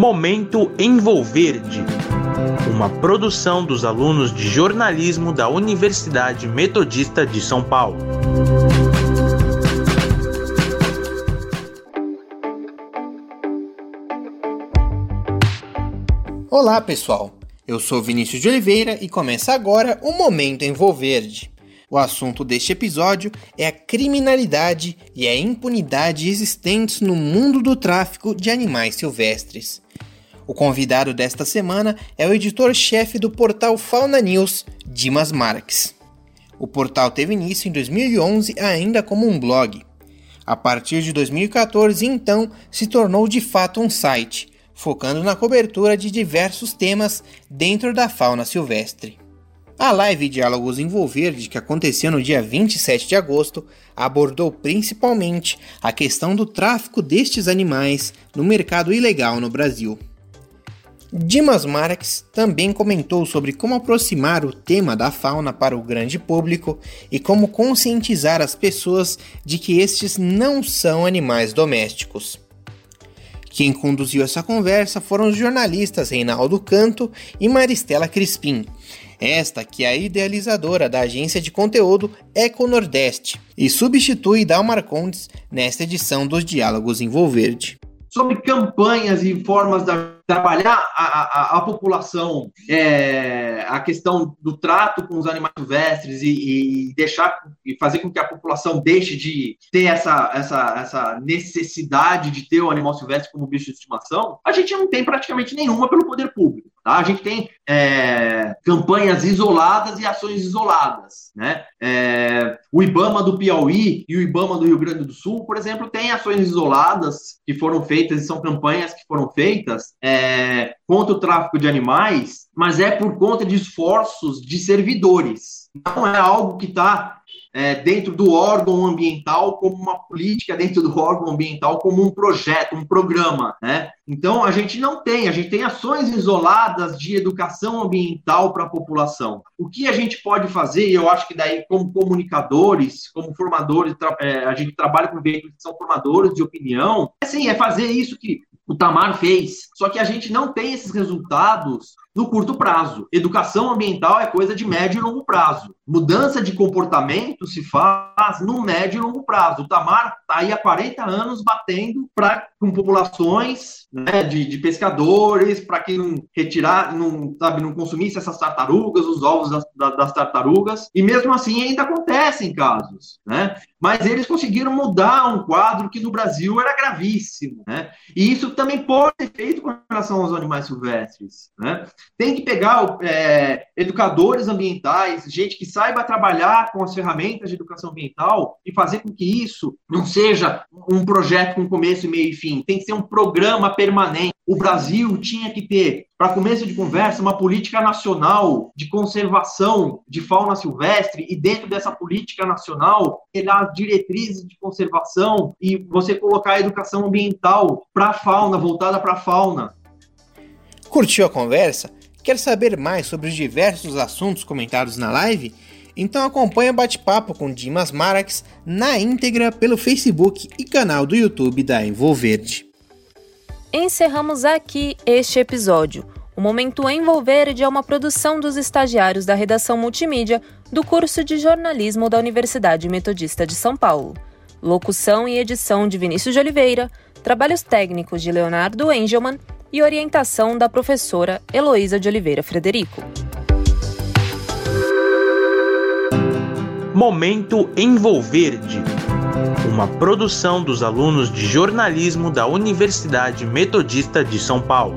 Momento Envolverde, uma produção dos alunos de jornalismo da Universidade Metodista de São Paulo. Olá, pessoal. Eu sou Vinícius de Oliveira e começa agora o Momento Envolverde. O assunto deste episódio é a criminalidade e a impunidade existentes no mundo do tráfico de animais silvestres. O convidado desta semana é o editor-chefe do portal Fauna News, Dimas Marques. O portal teve início em 2011 ainda como um blog. A partir de 2014, então, se tornou de fato um site, focando na cobertura de diversos temas dentro da fauna silvestre. A live Diálogos em Verde, que aconteceu no dia 27 de agosto, abordou principalmente a questão do tráfico destes animais no mercado ilegal no Brasil. Dimas Marques também comentou sobre como aproximar o tema da fauna para o grande público e como conscientizar as pessoas de que estes não são animais domésticos. Quem conduziu essa conversa foram os jornalistas Reinaldo Canto e Maristela Crispim, esta que é a idealizadora da agência de conteúdo Eco Nordeste e substitui Dalmar Condes nesta edição dos Diálogos em Volverde. Sobre campanhas e formas de trabalhar a, a, a população, é, a questão do trato com os animais silvestres e, e, deixar e fazer com que a população deixe de ter essa, essa, essa necessidade de ter o animal silvestre como bicho de estimação, a gente não tem praticamente nenhuma pelo poder público. Tá? A gente tem é, campanhas isoladas e ações isoladas. Né? É, o IBAMA do Piauí e o IBAMA do Rio Grande do Sul, por exemplo, têm ações isoladas que foram feitas e são campanhas que foram feitas é, contra o tráfico de animais, mas é por conta de esforços de servidores. Não é algo que está é, dentro do órgão ambiental como uma política, dentro do órgão ambiental como um projeto, um programa, né? Então a gente não tem, a gente tem ações isoladas de educação ambiental para a população. O que a gente pode fazer, e eu acho que daí como comunicadores, como formadores, é, a gente trabalha com veículos que são formadores de opinião, é sim, é fazer isso que o Tamar fez. Só que a gente não tem esses resultados no curto prazo. Educação ambiental é coisa de médio e longo prazo. Mudança de comportamento se faz no médio e longo prazo. O Tamar está aí há 40 anos batendo pra, com populações né, de, de, pescadores para que não retirar, não, sabe, não consumisse essas tartarugas, os ovos das, das tartarugas. E mesmo assim ainda acontecem casos. Né? Mas eles conseguiram mudar um quadro que no Brasil era gravíssimo. Né? E isso também pode ser feito com relação aos animais silvestres. Né? Tem que pegar é, educadores ambientais, gente que saiba trabalhar com as ferramentas de educação ambiental e fazer com que isso não seja um projeto com começo, meio e fim. Tem que ser um programa permanente. O Brasil tinha que ter, para começo de conversa, uma política nacional de conservação de fauna silvestre e dentro dessa política nacional, ter as diretrizes de conservação e você colocar a educação ambiental para a fauna, voltada para a fauna. Curtiu a conversa? Quer saber mais sobre os diversos assuntos comentados na live? Então acompanhe o bate-papo com Dimas Marax na íntegra pelo Facebook e canal do YouTube da Envolverde. Encerramos aqui este episódio. O Momento Envolverde é uma produção dos estagiários da redação multimídia do curso de jornalismo da Universidade Metodista de São Paulo. Locução e edição de Vinícius de Oliveira, trabalhos técnicos de Leonardo Engelman e orientação da professora Heloísa de Oliveira Frederico. Momento Envolverde, uma produção dos alunos de jornalismo da Universidade Metodista de São Paulo.